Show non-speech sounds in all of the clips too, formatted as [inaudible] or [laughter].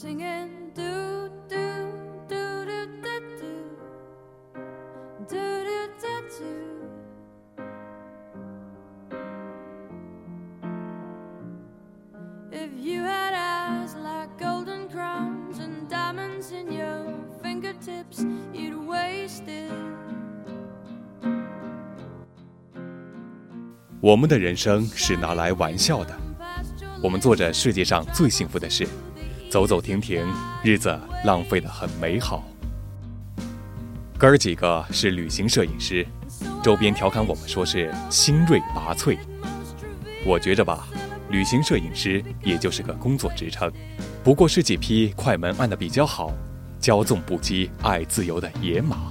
singing do do do do do do do do do do. If you had eyes like golden crowns and diamonds in your fingertips, you'd waste it. 我们的人生是拿来玩笑的，我们做着世界上最幸福的事，走走停停，日子浪费得很美好。哥儿几个是旅行摄影师，周边调侃我们说是新锐拔萃。我觉着吧，旅行摄影师也就是个工作职称，不过是几匹快门按得比较好、骄纵不羁、爱自由的野马。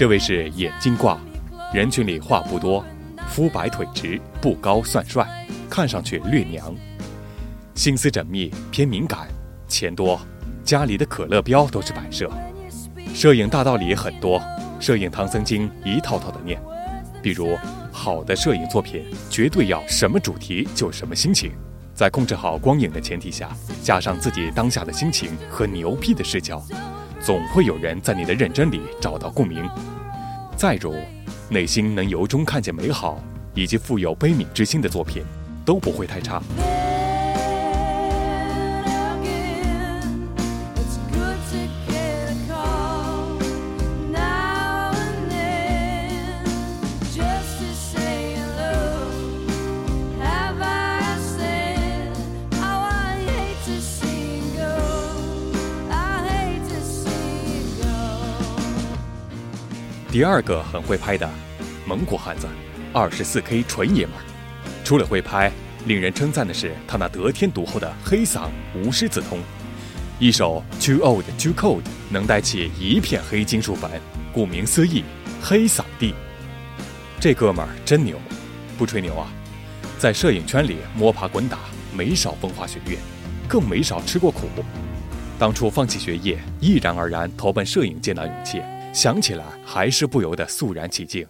这位是眼镜挂，人群里话不多，肤白腿直，不高算帅，看上去略娘，心思缜密，偏敏感，钱多，家里的可乐标都是摆设。摄影大道理很多，摄影唐僧经一套套的念，比如好的摄影作品绝对要什么主题就什么心情，在控制好光影的前提下，加上自己当下的心情和牛逼的视角，总会有人在你的认真里找到共鸣。再如，内心能由衷看见美好以及富有悲悯之心的作品，都不会太差。第二个很会拍的，蒙古汉子，二十四 K 纯爷们儿。除了会拍，令人称赞的是他那得天独厚的黑嗓无师自通，一首 Too Old Too Cold 能带起一片黑金属粉，顾名思义，黑嗓帝。这哥们儿真牛，不吹牛啊，在摄影圈里摸爬滚打，没少风花雪月，更没少吃过苦。当初放弃学业，毅然而然投奔摄影界那勇气，想起来还是不由得肃然起敬。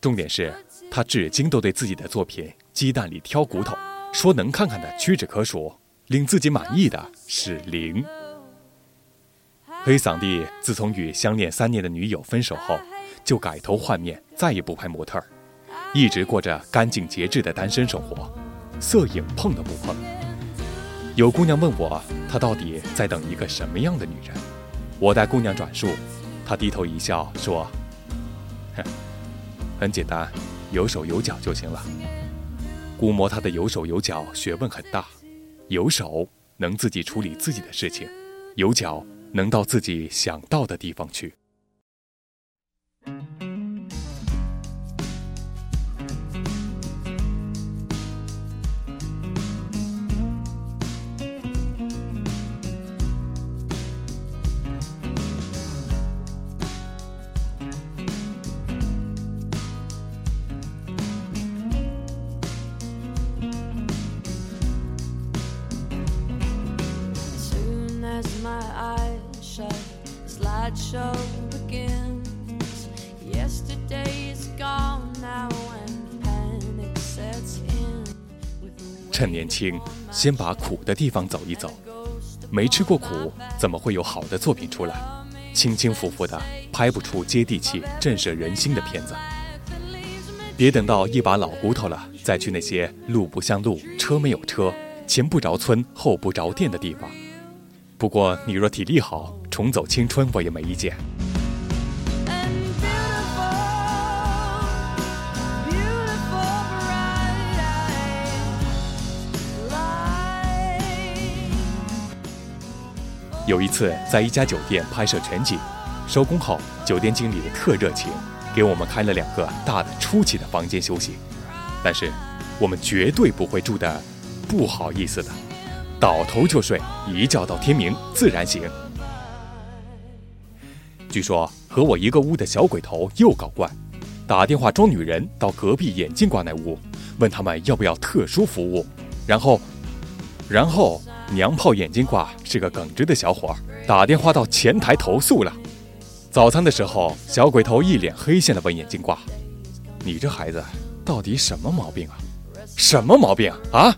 重点是他至今都对自己的作品鸡蛋里挑骨头，说能看看的屈指可数，令自己满意的是零。黑嗓弟自从与相恋三年的女友分手后，就改头换面，再也不拍模特儿，一直过着干净节制的单身生活，摄影碰都不碰。有姑娘问我，他到底在等一个什么样的女人？我带姑娘转述，他低头一笑说：“哼，[laughs] 很简单，有手有脚就行了。估摸他的有手有脚学问很大，有手能自己处理自己的事情，有脚能到自己想到的地方去。My eyes shut, slideshow begins. Yesterday is gone now, and panic sets in. 趁年轻，先把苦的地方走一走。没吃过苦，怎么会有好的作品出来？轻轻浮浮的，拍不出接地气、震慑人心的片子。别等到一把老骨头了，再去那些路不像路、车没有车、前不着村后不着店的地方。不过你若体力好，重走青春我也没意见。beautiful, beautiful bright eyes. Light. [laughs] 有一次在一家酒店拍摄全景，收工后，酒店经理特热情，给我们开了两个大的出奇的房间休息。但是我们绝对不会住的，不好意思的，倒头就睡，一觉到天明，自然醒。据说和我一个屋的小鬼头又搞怪，打电话装女人到隔壁眼镜挂那屋，问他们要不要特殊服务，然后，然后娘炮眼镜挂是个耿直的小伙，打电话到前台投诉了。早餐的时候，小鬼头一脸黑线的问眼镜挂：“你这孩子到底什么毛病啊？什么毛病啊？”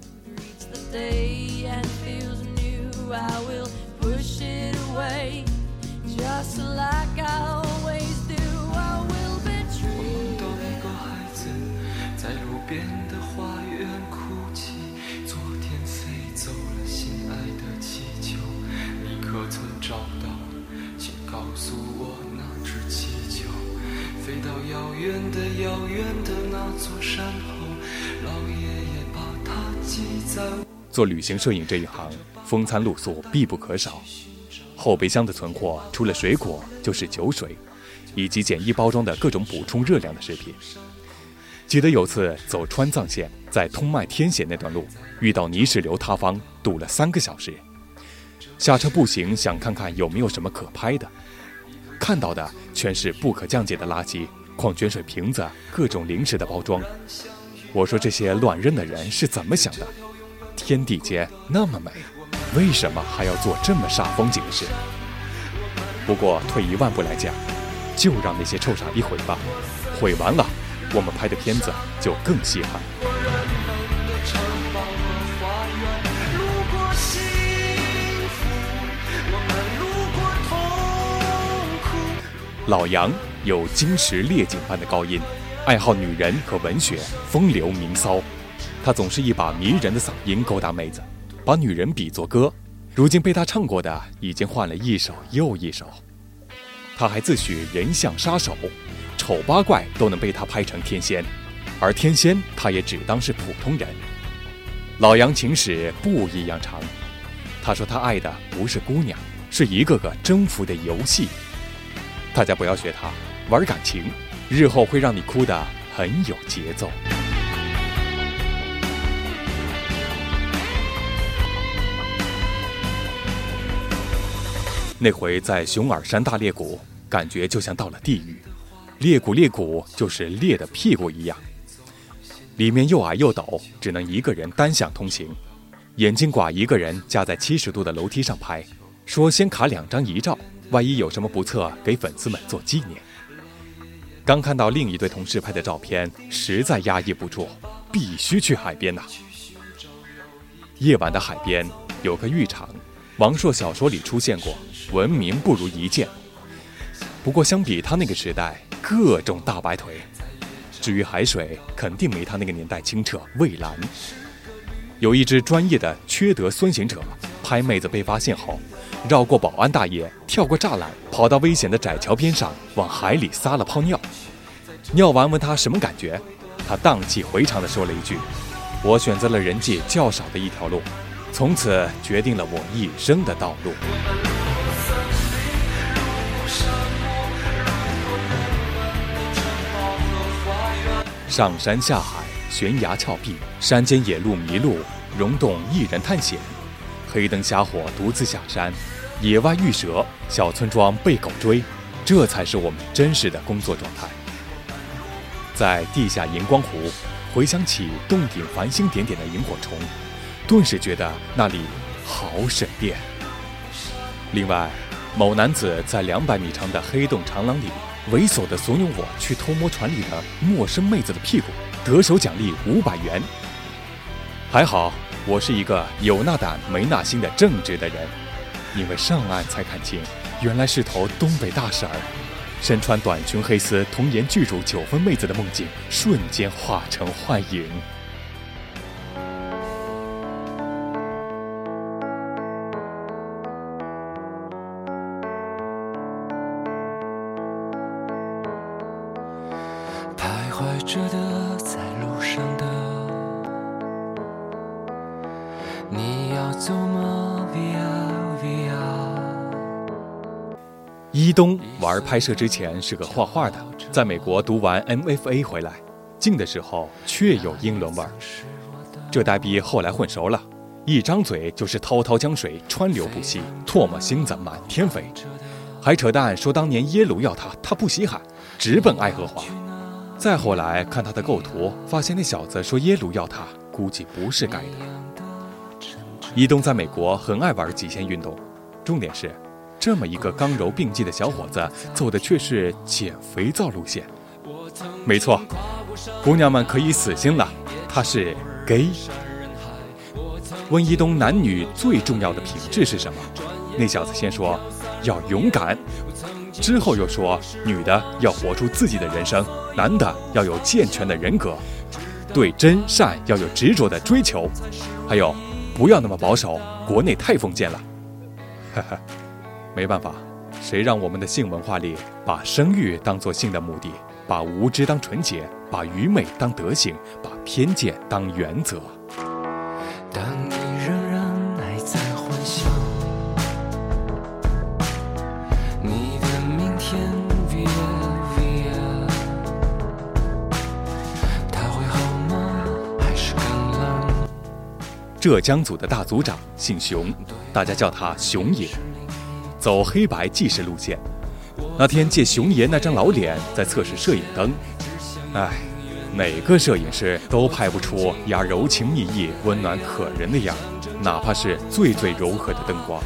遥远的遥远的那座山后，老爷爷把它系在。做旅行摄影这一行，风餐露宿必不可少。后备箱的存货除了水果就是酒水，以及简易包装的各种补充热量的食品。记得有次走川藏线，在通麦天险那段路遇到泥石流塌方，堵了三个小时。下车步行，想看看有没有什么可拍的，看到的全是不可降解的垃圾，矿泉水瓶子、各种零食的包装。我说这些乱扔的人是怎么想的？天地间那么美，为什么还要做这么煞风景的事？不过退一万步来讲，就让那些臭傻逼毁吧，毁完了，我们拍的片子就更稀罕。老杨有金石烈酒般的高音，爱好女人和文学，风流名骚。他总是一把迷人的嗓音勾搭妹子，把女人比作歌。如今被他唱过的已经换了一首又一首。他还自诩人像杀手，丑八怪都能被他拍成天仙，而天仙他也只当是普通人。老杨情史不一样长，他说他爱的不是姑娘，是一个个征服的游戏。大家不要学他玩感情，日后会让你哭得很有节奏。那回在熊耳山大裂谷，感觉就像到了地狱。裂谷裂谷就是裂的屁股一样，里面又矮又陡，只能一个人单向通行。眼镜寡一个人架在七十度的楼梯上拍，说先卡两张遗照，万一有什么不测，给粉丝们做纪念。刚看到另一对同事拍的照片，实在压抑不住，必须去海边呐、夜晚的海边有个浴场，王朔小说里出现过，闻名不如一见。不过相比他那个时代，各种大白腿。至于海水，肯定没他那个年代清澈蔚蓝。有一支专业的缺德孙行者，拍妹子被发现后，绕过保安大爷，跳过栅栏，跑到危险的窄桥边上，往海里撒了泡尿。尿完问他什么感觉，他荡气回肠地说了一句：“我选择了人迹较少的一条路，从此决定了我一生的道路。”上山下海，悬崖峭壁，山间野路迷路，溶洞一人探险，黑灯瞎火独自下山，野外遇蛇，小村庄被狗追，这才是我们真实的工作状态。在地下荧光湖，回想起洞顶繁星点点的萤火虫，顿时觉得那里好省电。另外，某男子在两百米长的黑洞长廊里，猥琐地怂恿我去偷摸船里的陌生妹子的屁股，得手奖励五百元。还好，我是一个有那胆没那心的正直的人，因为上岸才看清，原来是头东北大婶儿。身穿短裙黑丝、童颜巨乳九分妹子的梦境，瞬间化成幻影。一东玩拍摄之前是个画画的，在美国读完 MFA 回来，进的时候确有英伦味儿。这呆逼后来混熟了，一张嘴就是滔滔江水川流不息，唾沫星子满天飞，还扯淡说当年耶鲁要他，他不稀罕，直奔爱荷华。再后来看他的构图，发现那小子说耶鲁要他，估计不是盖的。伊东在美国很爱玩极限运动，重点是，这么一个刚柔并济的小伙子，走的却是减肥皂路线。没错，姑娘们可以死心了，他是 gay。温一东男女最重要的品质是什么？那小子先说要勇敢，之后又说女的要活出自己的人生，男的要有健全的人格，对真善要有执着的追求，还有不要那么保守，国内太封建了。哈哈，没办法，谁让我们的性文化里把生育当做性的目的，把无知当纯洁，把愚昧当德行，把偏见当原则。当你仍然还在幻想你的明天，via via，他会好吗？还是更冷？浙江组的大组长姓熊，大家叫他熊爷，走黑白纪实路线。那天借熊爷那张老脸在测试摄影灯，唉，哪个摄影师都拍不出丫柔情蜜意、温暖可人的样，哪怕是最最柔和的灯光，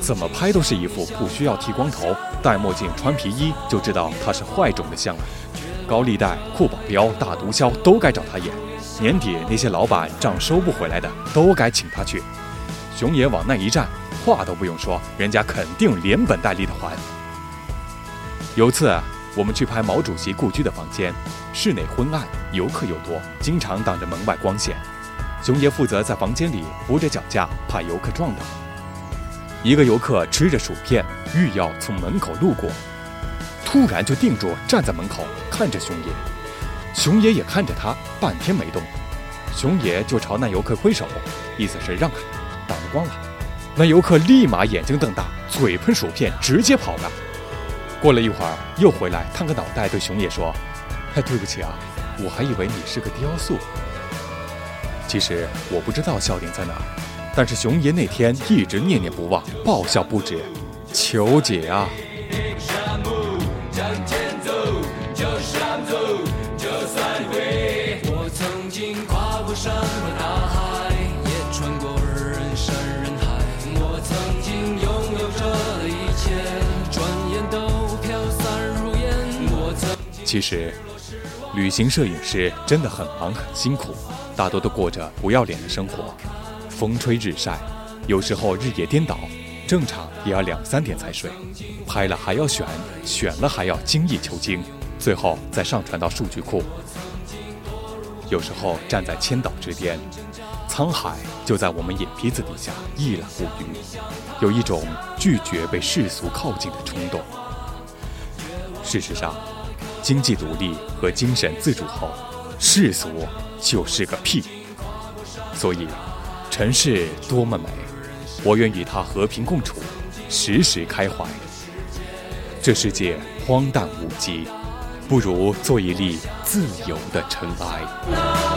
怎么拍都是一副不需要剃光头、戴墨镜、穿皮衣就知道他是坏种的相啊！高利贷、酷保镖、大毒枭都该找他演。年底那些老板账收不回来的，都该请他去。熊爷往那一站，话都不用说，人家肯定连本带利的还。有次我们去拍毛主席故居的房间，室内昏暗，游客又多，经常挡着门外光线。熊爷负责在房间里扶着脚架，怕游客撞到。一个游客吃着薯片，欲要从门口路过，突然就定住，站在门口看着熊爷。熊爷也看着他，半天没动。熊爷就朝那游客挥手，意思是让开，挡着光了。那游客立马眼睛瞪大，嘴喷薯片，直接跑了。过了一会儿，又回来探个脑袋，对熊爷说：“哎，对不起啊，我还以为你是个雕塑。”其实我不知道笑点在哪，但是熊爷那天一直念念不忘，爆笑不止。求解啊！其实，旅行摄影师真的很忙很辛苦，大多都过着不要脸的生活，风吹日晒，有时候日夜颠倒，正常也要两三点才睡，拍了还要选，选了还要精益求精，最后再上传到数据库。有时候站在千岛之巅，沧海就在我们眼皮子底下一览无余，有一种拒绝被世俗靠近的冲动。事实上，经济独立和精神自主后，世俗就是个屁。所以，尘世多么美，我愿与它和平共处，时时开怀。这世界荒诞无稽，不如做一粒自由的尘埃。